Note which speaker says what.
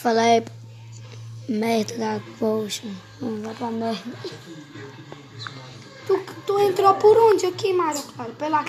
Speaker 1: falar é merda da poxa. Não vai pra merda.
Speaker 2: Tu, tu entrou por onde aqui, Mário Claro? Pela